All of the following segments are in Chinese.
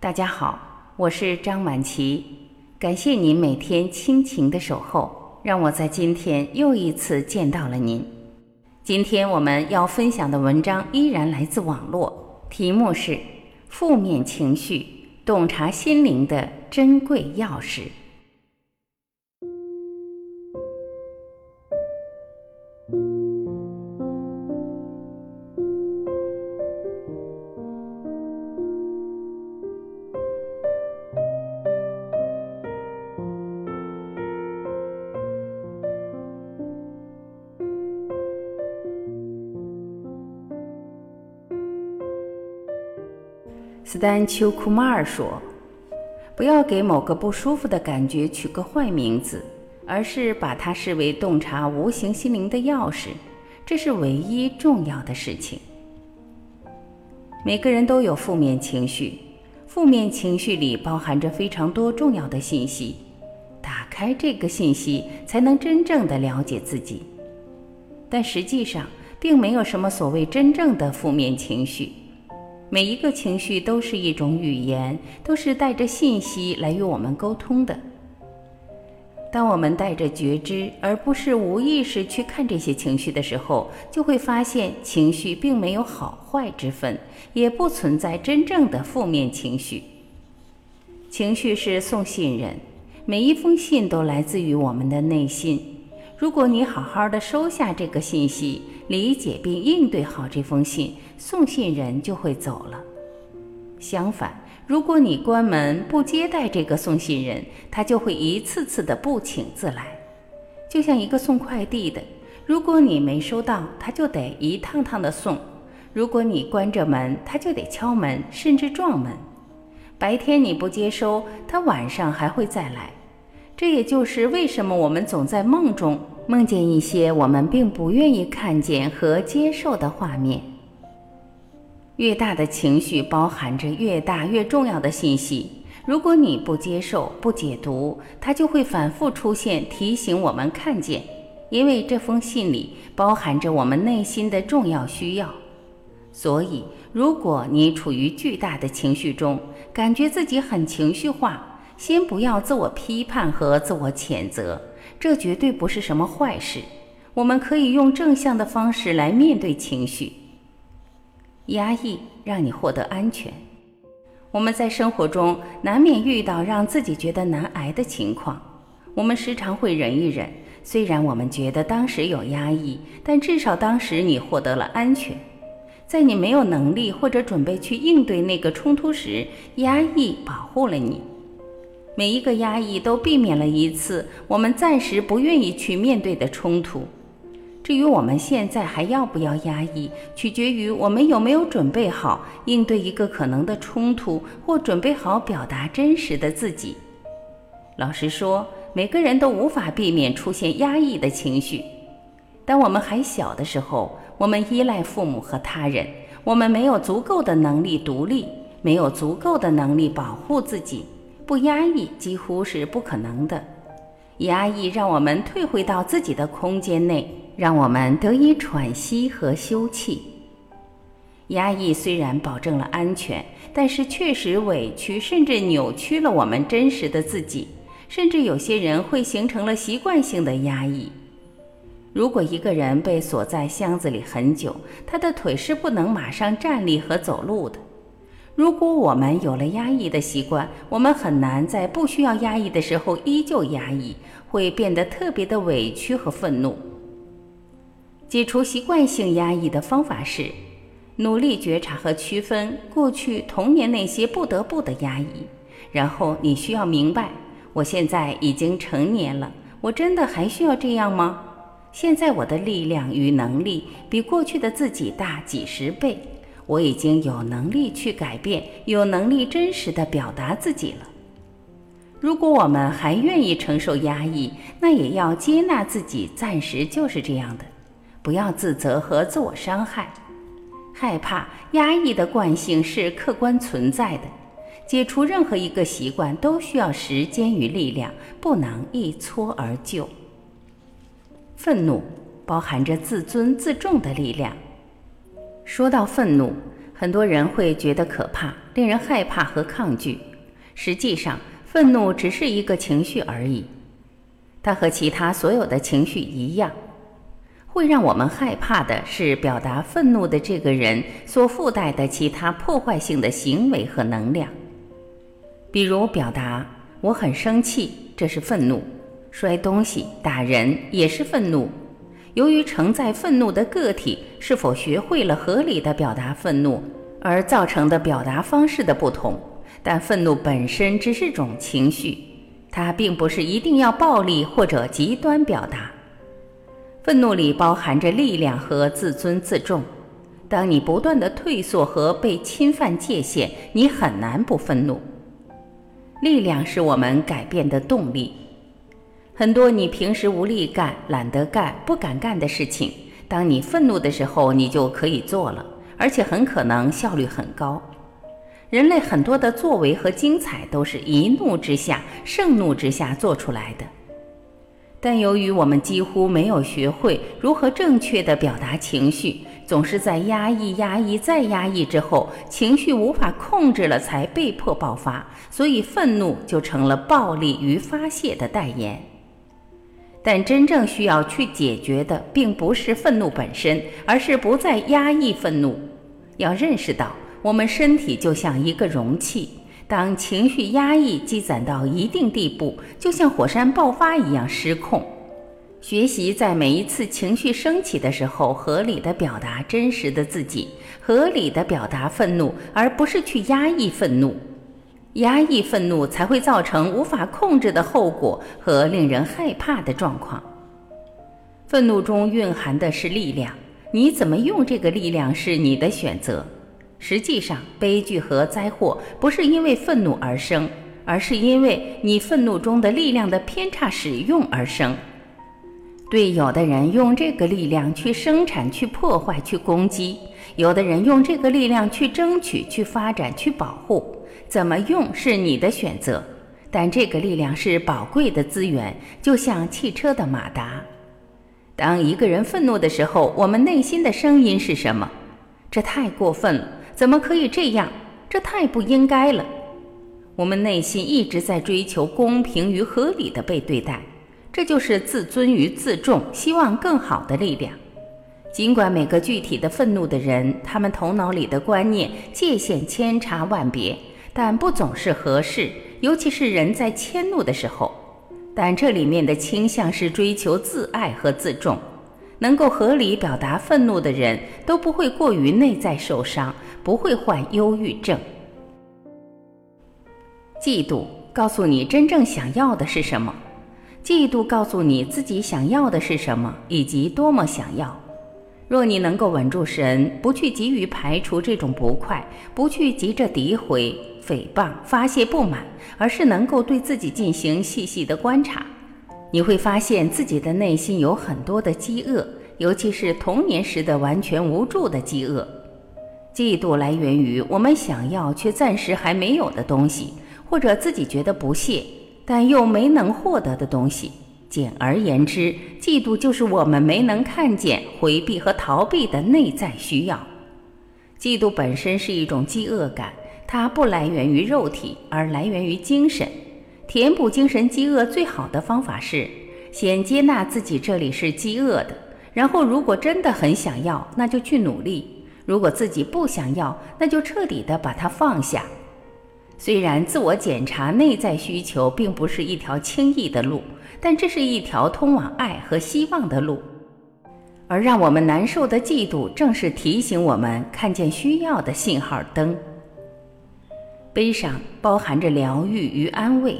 大家好，我是张晚琪，感谢您每天倾情的守候，让我在今天又一次见到了您。今天我们要分享的文章依然来自网络，题目是《负面情绪洞察心灵的珍贵钥匙》。斯丹丘库马尔说：“不要给某个不舒服的感觉取个坏名字，而是把它视为洞察无形心灵的钥匙，这是唯一重要的事情。每个人都有负面情绪，负面情绪里包含着非常多重要的信息。打开这个信息，才能真正的了解自己。但实际上，并没有什么所谓真正的负面情绪。”每一个情绪都是一种语言，都是带着信息来与我们沟通的。当我们带着觉知，而不是无意识去看这些情绪的时候，就会发现情绪并没有好坏之分，也不存在真正的负面情绪。情绪是送信人，每一封信都来自于我们的内心。如果你好好的收下这个信息，理解并应对好这封信，送信人就会走了。相反，如果你关门不接待这个送信人，他就会一次次的不请自来。就像一个送快递的，如果你没收到，他就得一趟趟的送；如果你关着门，他就得敲门，甚至撞门。白天你不接收，他晚上还会再来。这也就是为什么我们总在梦中梦见一些我们并不愿意看见和接受的画面。越大的情绪包含着越大越重要的信息，如果你不接受、不解读，它就会反复出现，提醒我们看见。因为这封信里包含着我们内心的重要需要。所以，如果你处于巨大的情绪中，感觉自己很情绪化。先不要自我批判和自我谴责，这绝对不是什么坏事。我们可以用正向的方式来面对情绪。压抑让你获得安全。我们在生活中难免遇到让自己觉得难挨的情况，我们时常会忍一忍。虽然我们觉得当时有压抑，但至少当时你获得了安全。在你没有能力或者准备去应对那个冲突时，压抑保护了你。每一个压抑都避免了一次我们暂时不愿意去面对的冲突。至于我们现在还要不要压抑，取决于我们有没有准备好应对一个可能的冲突，或准备好表达真实的自己。老实说，每个人都无法避免出现压抑的情绪。当我们还小的时候，我们依赖父母和他人，我们没有足够的能力独立，没有足够的能力保护自己。不压抑几乎是不可能的，压抑让我们退回到自己的空间内，让我们得以喘息和休憩。压抑虽然保证了安全，但是确实委屈甚至扭曲了我们真实的自己，甚至有些人会形成了习惯性的压抑。如果一个人被锁在箱子里很久，他的腿是不能马上站立和走路的。如果我们有了压抑的习惯，我们很难在不需要压抑的时候依旧压抑，会变得特别的委屈和愤怒。解除习惯性压抑的方法是，努力觉察和区分过去童年那些不得不的压抑，然后你需要明白，我现在已经成年了，我真的还需要这样吗？现在我的力量与能力比过去的自己大几十倍。我已经有能力去改变，有能力真实的表达自己了。如果我们还愿意承受压抑，那也要接纳自己暂时就是这样的，不要自责和自我伤害。害怕、压抑的惯性是客观存在的，解除任何一个习惯都需要时间与力量，不能一蹴而就。愤怒包含着自尊自重的力量。说到愤怒，很多人会觉得可怕，令人害怕和抗拒。实际上，愤怒只是一个情绪而已，它和其他所有的情绪一样。会让我们害怕的是表达愤怒的这个人所附带的其他破坏性的行为和能量，比如表达“我很生气”，这是愤怒；摔东西、打人也是愤怒。由于承载愤怒的个体是否学会了合理的表达愤怒而造成的表达方式的不同，但愤怒本身只是种情绪，它并不是一定要暴力或者极端表达。愤怒里包含着力量和自尊自重。当你不断的退缩和被侵犯界限，你很难不愤怒。力量是我们改变的动力。很多你平时无力干、懒得干、不敢干的事情，当你愤怒的时候，你就可以做了，而且很可能效率很高。人类很多的作为和精彩，都是一怒之下、盛怒之下做出来的。但由于我们几乎没有学会如何正确的表达情绪，总是在压抑、压抑再压抑之后，情绪无法控制了，才被迫爆发，所以愤怒就成了暴力与发泄的代言。但真正需要去解决的，并不是愤怒本身，而是不再压抑愤怒。要认识到，我们身体就像一个容器。当情绪压抑积攒到一定地步，就像火山爆发一样失控。学习在每一次情绪升起的时候，合理的表达真实的自己，合理的表达愤怒，而不是去压抑愤怒。压抑愤怒才会造成无法控制的后果和令人害怕的状况。愤怒中蕴含的是力量，你怎么用这个力量是你的选择。实际上，悲剧和灾祸不是因为愤怒而生，而是因为你愤怒中的力量的偏差使用而生。对有的人用这个力量去生产、去破坏、去攻击；有的人用这个力量去争取、去发展、去保护。怎么用是你的选择，但这个力量是宝贵的资源，就像汽车的马达。当一个人愤怒的时候，我们内心的声音是什么？这太过分了。怎么可以这样？这太不应该了。我们内心一直在追求公平与合理的被对待，这就是自尊与自重，希望更好的力量。尽管每个具体的愤怒的人，他们头脑里的观念界限千差万别，但不总是合适，尤其是人在迁怒的时候。但这里面的倾向是追求自爱和自重。能够合理表达愤怒的人，都不会过于内在受伤，不会患忧郁症。嫉妒告诉你真正想要的是什么，嫉妒告诉你自己想要的是什么，以及多么想要。若你能够稳住神，不去急于排除这种不快，不去急着诋毁、诽谤、发泄不满，而是能够对自己进行细细的观察。你会发现自己的内心有很多的饥饿，尤其是童年时的完全无助的饥饿。嫉妒来源于我们想要却暂时还没有的东西，或者自己觉得不屑但又没能获得的东西。简而言之，嫉妒就是我们没能看见、回避和逃避的内在需要。嫉妒本身是一种饥饿感，它不来源于肉体，而来源于精神。填补精神饥饿最好的方法是，先接纳自己这里是饥饿的，然后如果真的很想要，那就去努力；如果自己不想要，那就彻底的把它放下。虽然自我检查内在需求并不是一条轻易的路，但这是一条通往爱和希望的路。而让我们难受的嫉妒，正是提醒我们看见需要的信号灯。悲伤包含着疗愈与安慰。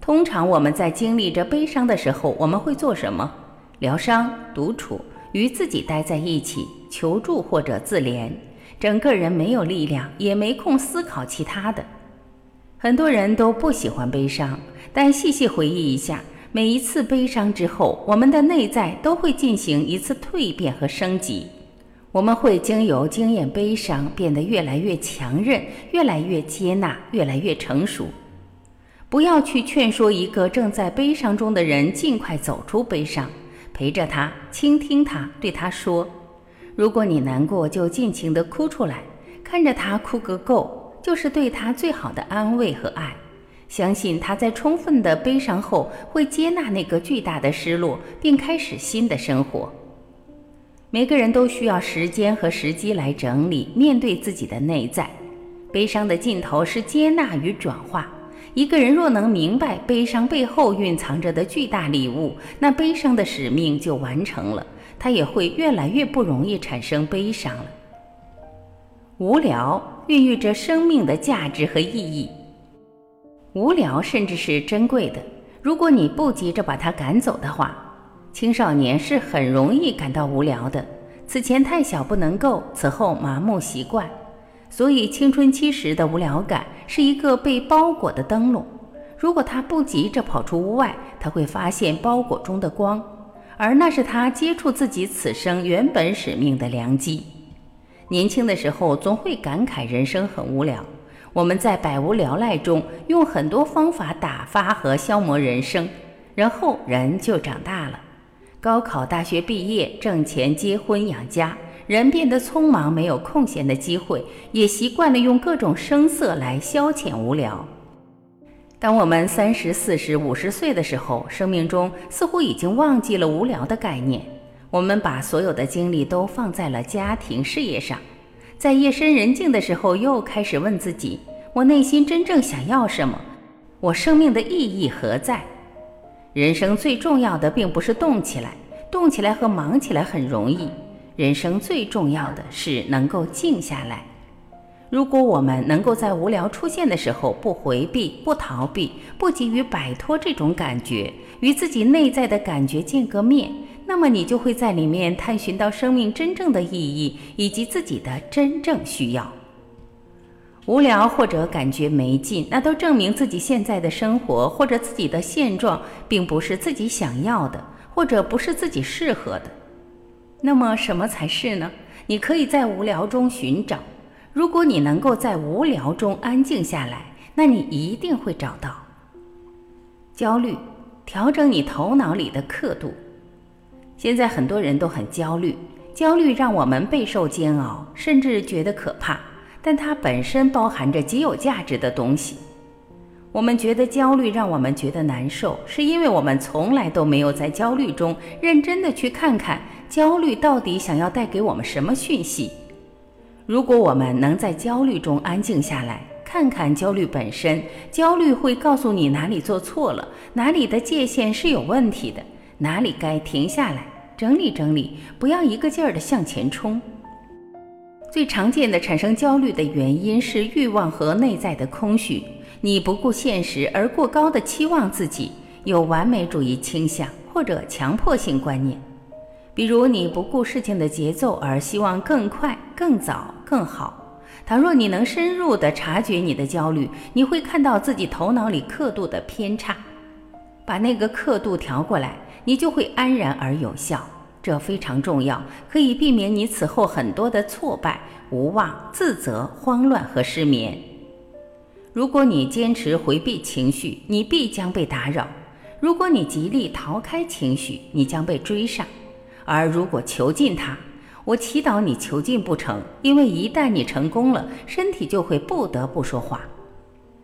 通常我们在经历着悲伤的时候，我们会做什么？疗伤、独处、与自己待在一起、求助或者自怜。整个人没有力量，也没空思考其他的。很多人都不喜欢悲伤，但细细回忆一下，每一次悲伤之后，我们的内在都会进行一次蜕变和升级。我们会经由经验悲伤，变得越来越强韧，越来越接纳，越来越成熟。不要去劝说一个正在悲伤中的人尽快走出悲伤，陪着他，倾听他，对他说：“如果你难过，就尽情的哭出来，看着他哭个够，就是对他最好的安慰和爱。相信他在充分的悲伤后，会接纳那个巨大的失落，并开始新的生活。每个人都需要时间和时机来整理、面对自己的内在。悲伤的尽头是接纳与转化。一个人若能明白悲伤背后蕴藏着的巨大礼物，那悲伤的使命就完成了，他也会越来越不容易产生悲伤了。无聊孕育着生命的价值和意义。无聊甚至是珍贵的。如果你不急着把它赶走的话，青少年是很容易感到无聊的。此前太小不能够，此后麻木习惯，所以青春期时的无聊感是一个被包裹的灯笼。如果他不急着跑出屋外，他会发现包裹中的光，而那是他接触自己此生原本使命的良机。年轻的时候总会感慨人生很无聊。我们在百无聊赖中用很多方法打发和消磨人生，然后人就长大了。高考、大学毕业，挣钱、结婚、养家，人变得匆忙，没有空闲的机会，也习惯了用各种声色来消遣无聊。当我们三十四十、五十岁的时候，生命中似乎已经忘记了无聊的概念，我们把所有的精力都放在了家庭、事业上。在夜深人静的时候，又开始问自己：我内心真正想要什么？我生命的意义何在？人生最重要的并不是动起来，动起来和忙起来很容易。人生最重要的是能够静下来。如果我们能够在无聊出现的时候不回避、不逃避、不急于摆脱这种感觉，与自己内在的感觉见个面。那么你就会在里面探寻到生命真正的意义，以及自己的真正需要。无聊或者感觉没劲，那都证明自己现在的生活或者自己的现状并不是自己想要的，或者不是自己适合的。那么什么才是呢？你可以在无聊中寻找。如果你能够在无聊中安静下来，那你一定会找到。焦虑，调整你头脑里的刻度。现在很多人都很焦虑，焦虑让我们备受煎熬，甚至觉得可怕。但它本身包含着极有价值的东西。我们觉得焦虑让我们觉得难受，是因为我们从来都没有在焦虑中认真的去看看焦虑到底想要带给我们什么讯息。如果我们能在焦虑中安静下来，看看焦虑本身，焦虑会告诉你哪里做错了，哪里的界限是有问题的。哪里该停下来整理整理，不要一个劲儿的向前冲。最常见的产生焦虑的原因是欲望和内在的空虚。你不顾现实而过高的期望自己，有完美主义倾向或者强迫性观念。比如你不顾事情的节奏而希望更快、更早、更好。倘若你能深入的察觉你的焦虑，你会看到自己头脑里刻度的偏差，把那个刻度调过来。你就会安然而有效，这非常重要，可以避免你此后很多的挫败、无望、自责、慌乱和失眠。如果你坚持回避情绪，你必将被打扰；如果你极力逃开情绪，你将被追上；而如果囚禁它，我祈祷你囚禁不成，因为一旦你成功了，身体就会不得不说话。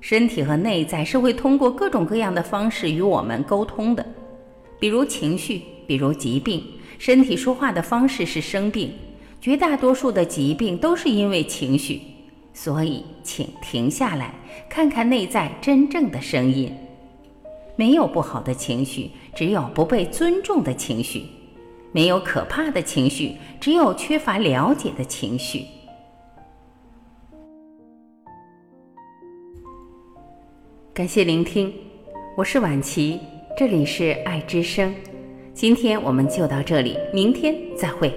身体和内在是会通过各种各样的方式与我们沟通的。比如情绪，比如疾病，身体说话的方式是生病。绝大多数的疾病都是因为情绪，所以请停下来，看看内在真正的声音。没有不好的情绪，只有不被尊重的情绪；没有可怕的情绪，只有缺乏了解的情绪。感谢聆听，我是婉琪。这里是爱之声，今天我们就到这里，明天再会。